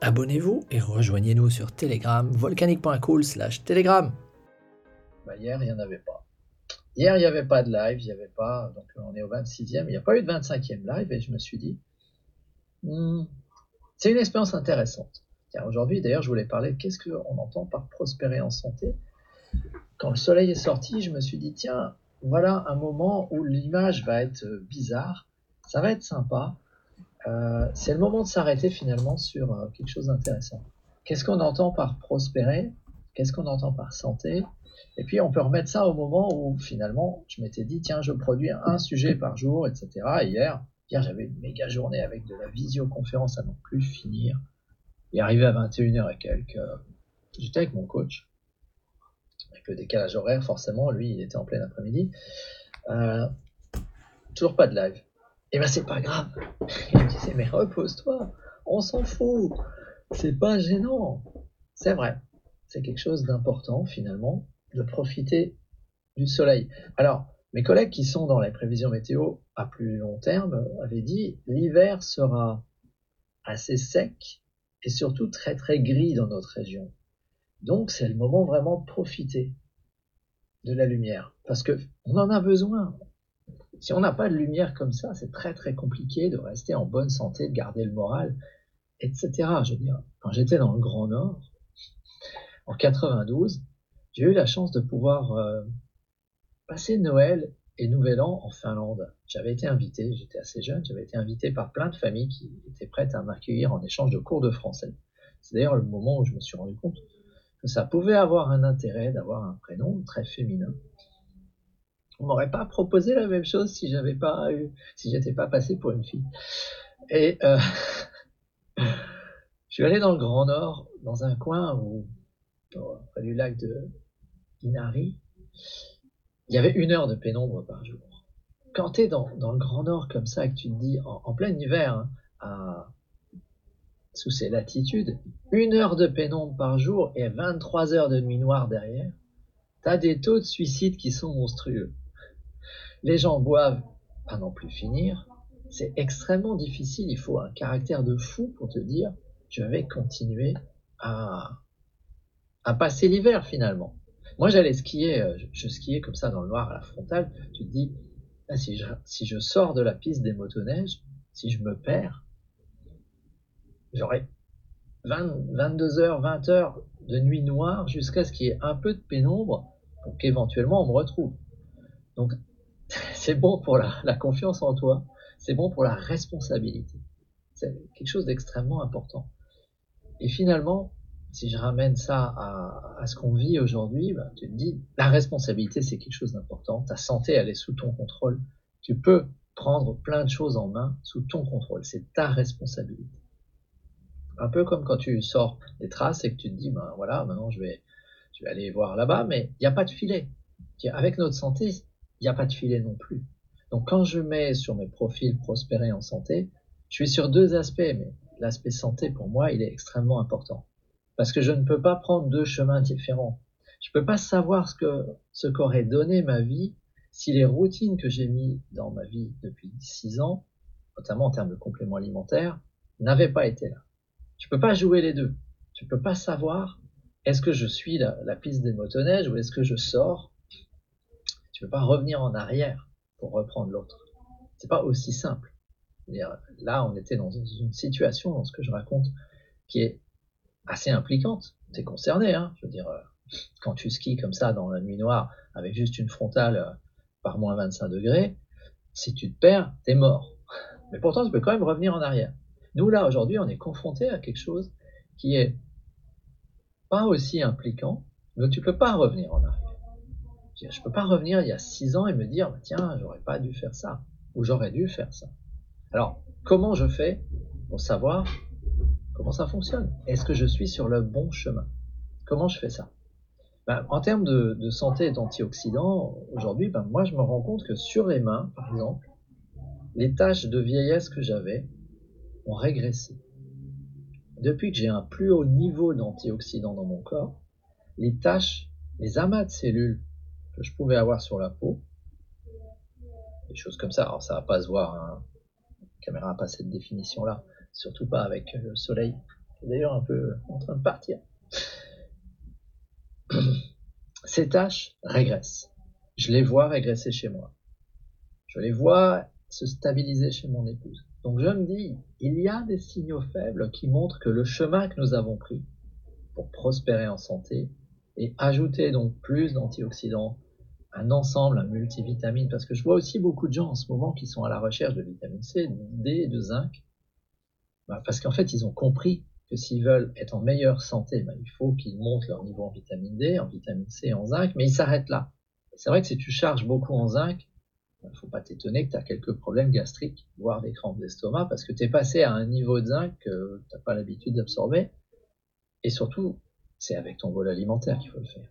Abonnez-vous et rejoignez-nous sur Telegram, volcanique.cool slash Telegram. Bah, hier, il n'y en avait pas. Hier, il n'y avait pas de live, il n'y avait pas, donc on est au 26e, il n'y a pas eu de 25e live et je me suis dit, hmm, c'est une expérience intéressante. Aujourd'hui, d'ailleurs, je voulais parler de qu'est-ce qu'on entend par prospérer en santé. Quand le soleil est sorti, je me suis dit, tiens, voilà un moment où l'image va être bizarre, ça va être sympa, euh, c'est le moment de s'arrêter finalement sur euh, quelque chose d'intéressant. Qu'est-ce qu'on entend par prospérer? Qu'est-ce qu'on entend par santé? Et puis on peut remettre ça au moment où finalement je m'étais dit tiens je produis un sujet par jour, etc. hier, hier j'avais une méga journée avec de la visioconférence à non plus finir. Et arrivé à 21h et quelques, euh, j'étais avec mon coach. Avec le décalage horaire, forcément, lui il était en plein après-midi. toujours pas de live. Eh ben c'est pas grave. Il me disait mais repose-toi, on s'en fout, c'est pas gênant. C'est vrai, c'est quelque chose d'important finalement de profiter du soleil. Alors mes collègues qui sont dans les prévisions météo à plus long terme avaient dit l'hiver sera assez sec et surtout très très gris dans notre région. Donc c'est le moment vraiment de profiter de la lumière parce que on en a besoin. Si on n'a pas de lumière comme ça, c'est très très compliqué de rester en bonne santé, de garder le moral, etc. Je veux dire, quand j'étais dans le Grand Nord, en 92, j'ai eu la chance de pouvoir euh, passer Noël et Nouvel An en Finlande. J'avais été invité, j'étais assez jeune, j'avais été invité par plein de familles qui étaient prêtes à m'accueillir en échange de cours de français. C'est d'ailleurs le moment où je me suis rendu compte que ça pouvait avoir un intérêt d'avoir un prénom très féminin on m'aurait pas proposé la même chose si j'avais pas si j'étais pas passé pour une fille. Et euh, je suis allé dans le Grand Nord, dans un coin où, près du lac de Inari, il y avait une heure de pénombre par jour. Quand tu es dans, le Grand Nord comme ça, que tu te dis, en, plein hiver, hein, sous ces latitudes, une heure de pénombre par jour et 23 heures de nuit noire derrière, tu as des taux de suicide qui sont monstrueux. Les gens boivent à n'en plus finir. C'est extrêmement difficile. Il faut un caractère de fou pour te dire je vais continuer à, passer l'hiver finalement. Moi j'allais skier, euh, je skiais comme ça dans le noir à la frontale. Tu te dis ah, si, je, si je sors de la piste des motoneiges, si je me perds, j'aurai 22 heures, 20 heures de nuit noire jusqu'à ce qu'il y ait un peu de pénombre pour qu'éventuellement on me retrouve. Donc c'est bon pour la, confiance en toi, c'est bon pour la responsabilité. C'est quelque chose d'extrêmement important. Et finalement, si je ramène ça à, ce qu'on vit aujourd'hui, bah, tu te dis, la responsabilité, c'est quelque chose d'important. Ta santé, elle est sous ton contrôle. Tu peux prendre plein de choses en main sous ton contrôle. C'est ta responsabilité. Un peu comme quand tu sors des traces et que tu te dis, ben voilà, maintenant je vais, je vais aller voir là-bas, mais il n'y a pas de filet. Avec notre santé, il n'y a pas de filet non plus. Donc quand je mets sur mes profils prospérer en santé, je suis sur deux aspects, mais l'aspect santé pour moi, il est extrêmement important. Parce que je ne peux pas prendre deux chemins différents. Je ne peux pas savoir ce que ce qu'aurait donné ma vie si les routines que j'ai mis dans ma vie depuis six ans, notamment en termes de compléments alimentaires, n'avaient pas été là. Je ne peux pas jouer les deux. Je ne peux pas savoir est-ce que je suis la piste des motoneiges ou est-ce que je sors tu peux pas revenir en arrière pour reprendre l'autre. C'est pas aussi simple. Là, on était dans une situation, dans ce que je raconte, qui est assez impliquante. T'es concerné, hein. Je veux dire, euh, quand tu skis comme ça dans la nuit noire, avec juste une frontale euh, par moins 25 degrés, si tu te perds, t'es mort. Mais pourtant, tu peux quand même revenir en arrière. Nous, là, aujourd'hui, on est confronté à quelque chose qui est pas aussi impliquant, mais tu peux pas revenir en arrière. Je peux pas revenir il y a six ans et me dire, bah, tiens, j'aurais pas dû faire ça, ou j'aurais dû faire ça. Alors, comment je fais pour savoir comment ça fonctionne? Est-ce que je suis sur le bon chemin? Comment je fais ça? Ben, En termes de, santé et d'antioxydants, aujourd'hui, ben, moi je me rends compte que sur les mains, par exemple, les taches de vieillesse que j'avais ont régressé. Depuis que j'ai un plus haut niveau d'antioxydants dans mon corps, les taches, les amas de cellules je pouvais avoir sur la peau, des choses comme ça, alors ça va pas se voir, hein. la caméra n'a pas cette définition-là, surtout pas avec le soleil, d'ailleurs un peu en train de partir. Ces taches régressent. Je les vois régresser chez moi. Je les vois se stabiliser chez mon épouse. Donc je me dis, il y a des signaux faibles qui montrent que le chemin que nous avons pris pour prospérer en santé et ajouter donc plus d'antioxydants, un ensemble, un multivitamine, parce que je vois aussi beaucoup de gens en ce moment qui sont à la recherche de vitamine C, de D, de zinc, bah, parce qu'en fait ils ont compris que s'ils veulent être en meilleure santé, bah, il faut qu'ils montent leur niveau en vitamine D, en vitamine C, en zinc, mais ils s'arrêtent là. C'est vrai que si tu charges beaucoup en zinc, il ne faut pas t'étonner que tu as quelques problèmes gastriques, voire des crampes d'estomac, parce que tu es passé à un niveau de zinc que tu n'as pas l'habitude d'absorber. Et surtout, c'est avec ton bol alimentaire qu'il faut le faire.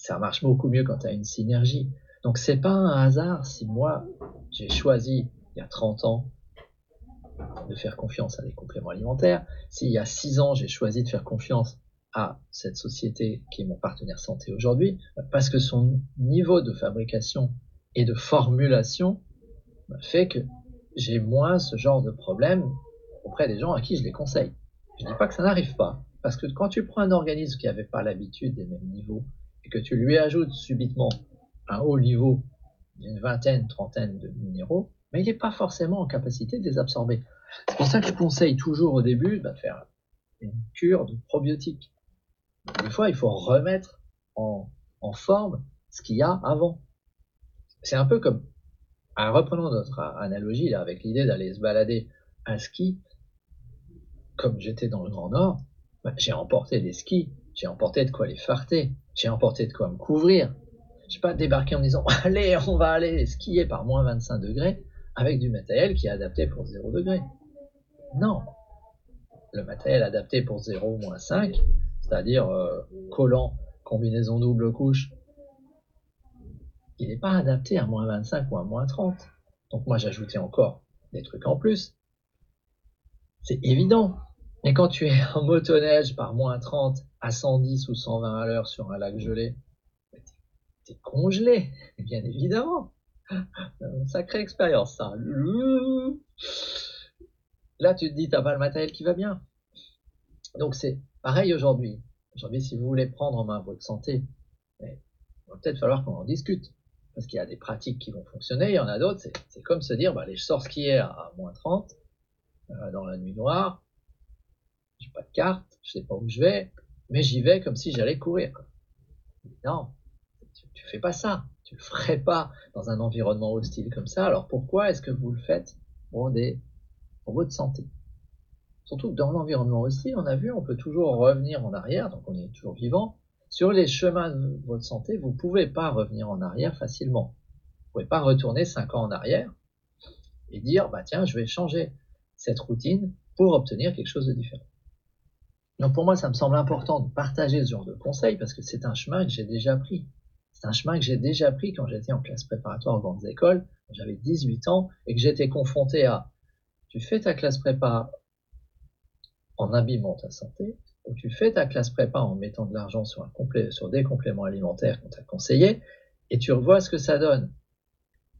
Ça marche beaucoup mieux quand tu as une synergie. Donc c'est pas un hasard si moi, j'ai choisi, il y a 30 ans, de faire confiance à des compléments alimentaires, s'il y a 6 ans, j'ai choisi de faire confiance à cette société qui est mon partenaire santé aujourd'hui, parce que son niveau de fabrication et de formulation fait que j'ai moins ce genre de problème auprès des gens à qui je les conseille. Je dis pas que ça n'arrive pas, parce que quand tu prends un organisme qui n'avait pas l'habitude des mêmes niveaux que tu lui ajoutes subitement un haut niveau d'une vingtaine, trentaine de minéraux, mais il n'est pas forcément en capacité de les absorber. C'est pour ça que je conseille toujours au début de faire une cure de probiotiques. Des fois, il faut remettre en, en forme ce qu'il y a avant. C'est un peu comme, en reprenant notre analogie là, avec l'idée d'aller se balader à ski, comme j'étais dans le Grand Nord, bah, j'ai emporté des skis, j'ai emporté de quoi les farter, j'ai emporté de quoi me couvrir. Je pas débarqué en disant allez, on va aller skier par moins 25 degrés avec du matériel qui est adapté pour 0 degré. Non, le matériel adapté pour 0 moins 5, c'est-à-dire euh, collant, combinaison double couche, il n'est pas adapté à moins 25 ou à moins 30. Donc moi j'ajoutais encore des trucs en plus. C'est évident. Mais quand tu es en motoneige par moins 30 à 110 ou 120 à l'heure sur un lac gelé, t'es congelé, bien évidemment. Une sacrée expérience, ça. Là, tu te dis, t'as pas le matériel qui va bien. Donc c'est pareil aujourd'hui. Aujourd'hui, si vous voulez prendre en main votre santé, il va peut-être falloir qu'on en discute parce qu'il y a des pratiques qui vont fonctionner, il y en a d'autres, c'est comme se dire, bah, les, je sors skier à, moins 30, euh, dans la nuit noire, j'ai pas de carte, je sais pas où je vais, mais j'y vais comme si j'allais courir. Non, tu, fais pas ça, tu le ferais pas dans un environnement hostile comme ça, alors pourquoi est-ce que vous le faites? Pour, des, pour votre santé Surtout que dans l'environnement hostile, on a vu, on peut toujours revenir en arrière, donc on est toujours vivant, sur les chemins de votre santé, vous ne pouvez pas revenir en arrière facilement. Vous ne pouvez pas retourner 5 ans en arrière et dire, bah tiens, je vais changer cette routine pour obtenir quelque chose de différent. Donc pour moi, ça me semble important de partager ce genre de conseils parce que c'est un chemin que j'ai déjà pris. C'est un chemin que j'ai déjà pris quand j'étais en classe préparatoire aux grandes écoles, j'avais 18 ans et que j'étais confronté à tu fais ta classe prépa en abîmant ta santé, où tu fais ta classe prépa en mettant de l'argent sur, sur des compléments alimentaires qu'on t'a conseillé, et tu revois ce que ça donne.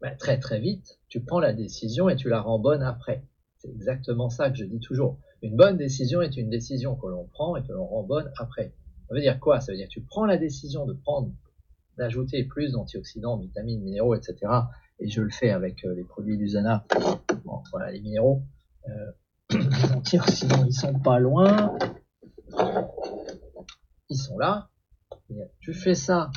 Ben, très très vite, tu prends la décision et tu la rends bonne après. C'est exactement ça que je dis toujours. Une bonne décision est une décision que l'on prend et que l'on rend bonne après. Ça veut dire quoi? Ça veut dire que tu prends la décision de prendre, d'ajouter plus d'antioxydants, vitamines, minéraux, etc. Et je le fais avec euh, les produits d'Usana. Bon, voilà les minéraux. Euh, les antioxydants, ils sont pas loin ils sont là. Tu fais ça,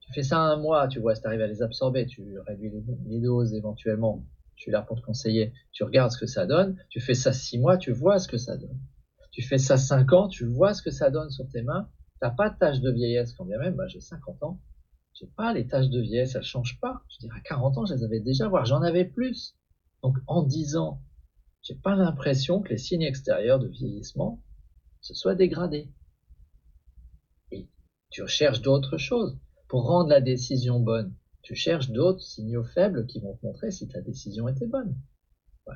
tu fais ça un mois, tu vois si tu arrives à les absorber, tu réduis les, doses éventuellement, tu es pour te conseiller, tu regardes ce que ça donne, tu fais ça six mois, tu vois ce que ça donne. Tu fais ça cinq ans, tu vois ce que ça donne sur tes mains, t'as pas de taches de vieillesse quand bien même, bah, j'ai 50 ans, j'ai pas les taches de vieillesse, elles changent pas. Je dirais à 40 ans, je les avais déjà, voire j'en avais plus. Donc en 10 ans, j'ai pas l'impression que les signes extérieurs de vieillissement se soient dégradés. Et Tu cherches d'autres choses. Pour rendre la décision bonne, tu cherches d'autres signaux faibles qui vont te montrer si ta décision était bonne.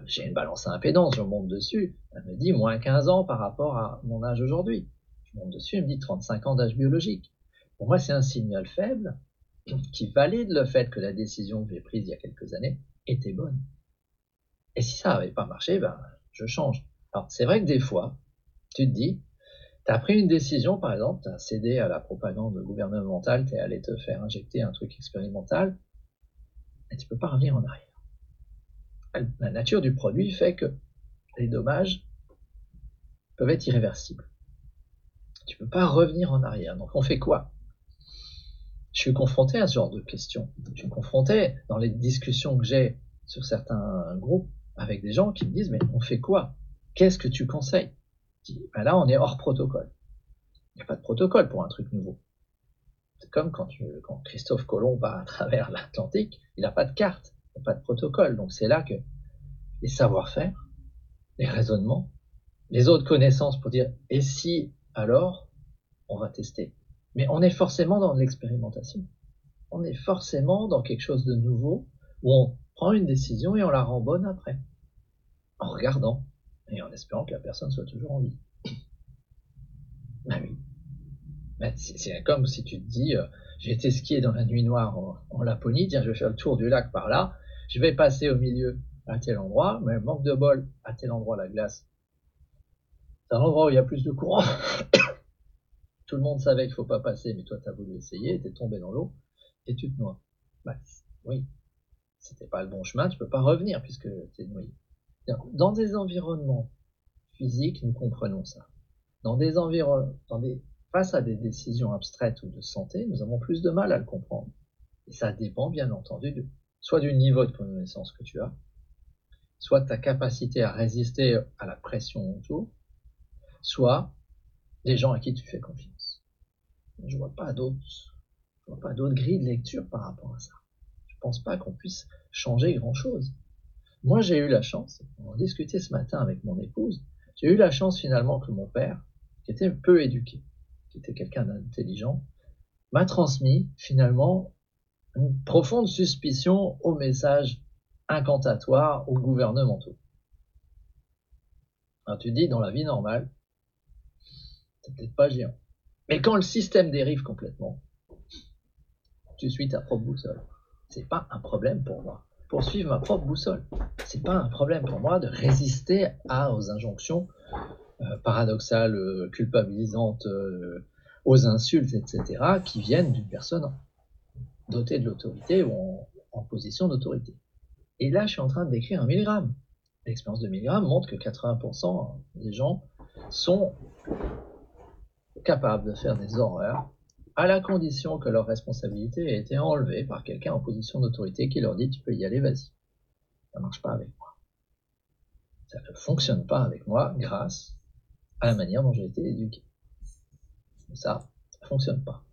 J'ai une balance à impédance, je monte dessus. Elle me dit moins 15 ans par rapport à mon âge aujourd'hui. Je monte dessus, elle me dit 35 ans d'âge biologique. Pour moi, c'est un signal faible qui valide le fait que la décision que j'ai prise il y a quelques années était bonne. Et si ça n'avait pas marché, ben, je change. Alors, c'est vrai que des fois, tu te dis, tu as pris une décision, par exemple, tu as cédé à la propagande gouvernementale, tu es allé te faire injecter un truc expérimental, et tu peux pas revenir en arrière. La nature du produit fait que les dommages peuvent être irréversibles. Tu peux pas revenir en arrière. Donc on fait quoi? Je suis confronté à ce genre de questions. Je suis confronté dans les discussions que j'ai sur certains groupes avec des gens qui me disent mais on fait quoi? Qu'est-ce que tu conseilles? Ben Là on est hors protocole. Il n'y a pas de protocole pour un truc nouveau. C'est comme quand, Christophe Colomb va à travers l'Atlantique, il n'a pas de carte, il n'y a pas de protocole. Donc c'est là que les savoir-faire, les raisonnements, les autres connaissances pour dire et si alors on va tester. Mais on est forcément dans l'expérimentation. On est forcément dans quelque chose de nouveau où on prend une décision et on la rend bonne après. En regardant et en espérant que la personne soit toujours en vie. Ben oui. C'est comme si tu te dis, euh, j'ai été skier dans la nuit noire en, Laponie, tiens, je vais faire le tour du lac par là, je vais passer au milieu à tel endroit, mais manque de bol, à tel endroit la glace. C'est un endroit où il y a plus de courant. Tout le monde savait qu'il faut pas passer, mais toi tu as voulu essayer, tu es tombé dans l'eau et tu te noies. Ben, oui, c'était pas le bon chemin, tu peux pas revenir puisque tu es noyé. Dans des environnements physiques, nous comprenons ça. Dans des environnements, face à des décisions abstraites ou de santé, nous avons plus de mal à le comprendre. Et ça dépend bien entendu de, soit du niveau de connaissance que tu as, soit de ta capacité à résister à la pression autour, soit des gens à qui tu fais confiance. Je vois pas d'autres, je vois pas d'autres grilles de lecture par rapport à ça pense pas qu'on puisse changer grand chose. Moi, j'ai eu la chance, on en discutait ce matin avec mon épouse, j'ai eu la chance finalement que mon père, qui était peu éduqué, qui était quelqu'un d'intelligent, m'a transmis finalement une profonde suspicion aux messages incantatoires aux gouvernementaux. Alors tu dis, dans la vie normale, c'est peut-être pas géant. Mais quand le système dérive complètement, tu suis ta propre boussole c'est pas un problème pour moi. Poursuivre ma propre boussole, c'est pas un problème pour moi de résister aux injonctions euh, paradoxales, euh, culpabilisantes, euh, aux insultes, etc., qui viennent d'une personne dotée de l'autorité ou en, en position d'autorité. Et là, je suis en train de décrire un milligramme. L'expérience de milligramme montre que 80% des gens sont capables de faire des horreurs à la condition que leur responsabilité ait été enlevée par quelqu'un en position d'autorité qui leur dit tu peux y aller, vas-y. Ça marche pas avec moi. Ça ne fonctionne pas avec moi grâce à la manière dont j'ai été éduqué. Ça, ça fonctionne pas.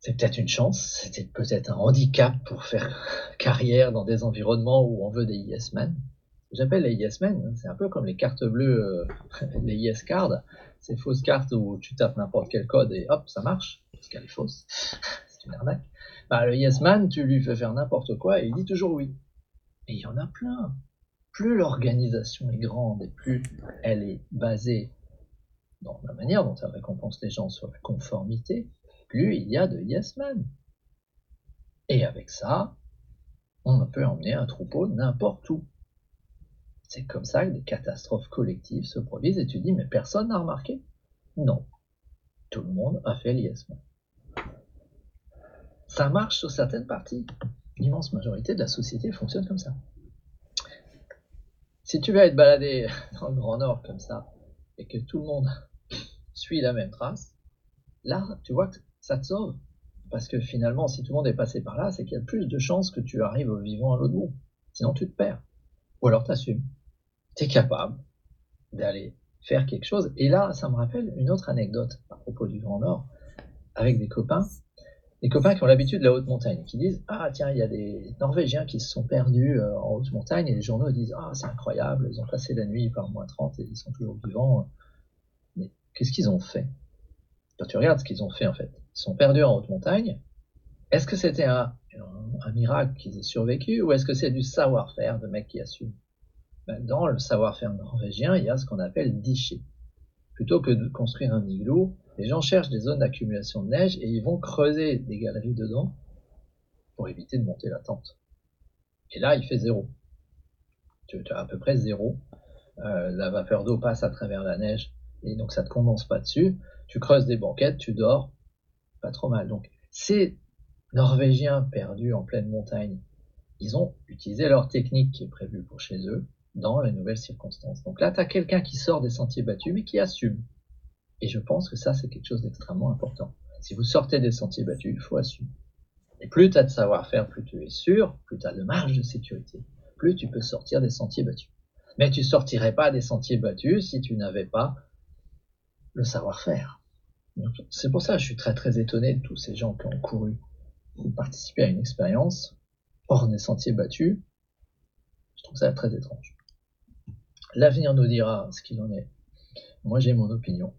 C'est peut-être une chance, c'était peut-être un handicap pour faire carrière dans des environnements où on veut des yes men. J'appelle les yes men, hein, c'est un peu comme les cartes bleues, euh, les yes cards ces fausses cartes où tu tapes n'importe quel code et hop, ça marche, parce qu'elle est fausse, c'est une arnaque. Bah, le yes man, tu lui fais faire n'importe quoi et il dit toujours oui. Et il y en a plein. Plus l'organisation est grande et plus elle est basée dans la manière dont elle récompense les gens sur la conformité, plus il y a de yes man. Et avec ça, on peut emmener un troupeau n'importe où. C'est comme ça que des catastrophes collectives se produisent et tu dis, mais personne n'a remarqué? Non. Tout le monde a fait l'ISM. Ça marche sur certaines parties. L'immense majorité de la société fonctionne comme ça. Si tu vas être baladé dans le Grand Nord comme ça, et que tout le monde suit la même trace, là, tu vois que ça te sauve. Parce que finalement, si tout le monde est passé par là, c'est qu'il y a plus de chances que tu arrives au vivant à l'autre bout. Sinon, tu te perds. Ou alors, t'assumes tu capable d'aller faire quelque chose. Et là, ça me rappelle une autre anecdote à propos du Grand Nord, avec des copains, des copains qui ont l'habitude de la haute montagne, qui disent Ah, tiens, il y a des Norvégiens qui se sont perdus euh, en haute montagne, et les journaux disent Ah, c'est incroyable, ils ont passé la nuit par moins 30 et ils sont toujours vivants. Mais qu'est-ce qu'ils ont fait? Quand tu regardes ce qu'ils ont fait en fait, ils sont perdus en haute montagne. Est-ce que c'était un, un, miracle qu'ils aient survécu ou est-ce que c'est du savoir-faire de mecs qui assument Dans le savoir-faire norvégien, il y a ce qu'on appelle diché. Plutôt que de construire un igloo, les gens cherchent des zones d'accumulation de neige et ils vont creuser des galeries dedans pour éviter de monter la tente. Et là, il fait zéro. Tu, as à peu près zéro. Euh, la vapeur d'eau passe à travers la neige et donc ça ne te condense pas dessus. Tu creuses des banquettes, tu dors, pas trop mal. Donc ces Norvégiens perdus en pleine montagne, ils ont utilisé leur technique qui est prévue pour chez eux dans les nouvelles circonstances. Donc là, tu as quelqu'un qui sort des sentiers battus mais qui assume. Et je pense que ça, c'est quelque chose d'extrêmement important. Si vous sortez des sentiers battus, il faut assumer. Et plus tu as de savoir-faire, plus tu es sûr, plus tu as de marge de sécurité, plus tu peux sortir des sentiers battus. Mais tu sortirais pas des sentiers battus si tu n'avais pas le savoir-faire. C'est pour ça que je suis très très étonné de tous ces gens qui ont couru ou participé à une expérience hors des sentiers battus. Je trouve ça très étrange. L'avenir nous dira ce qu'il en est. Moi j'ai mon opinion.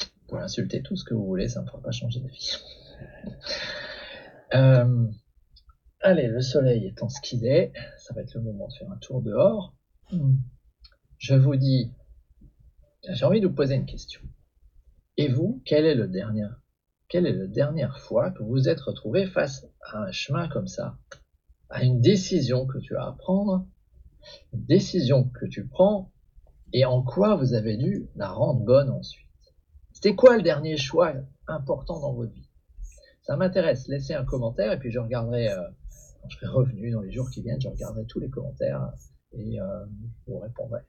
Vous pouvez insulter tout ce que vous voulez, ça ne me fera pas changer d'avis. Euh, allez, le soleil étant ce qu'il est, ça va être le moment de faire un tour dehors. Je vous dis, j'ai envie de vous poser une question. Et vous, quelle est, le dernier, quelle est la dernière fois que vous vous êtes retrouvé face à un chemin comme ça, à une décision que tu as à prendre, une décision que tu prends, et en quoi vous avez dû la rendre bonne ensuite? C'était quoi le dernier choix important dans votre vie? Ça m'intéresse. Laissez un commentaire et puis je regarderai, euh, je serai revenu dans les jours qui viennent, je regarderai tous les commentaires et euh, vous répondrai.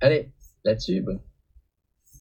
Allez, là-dessus,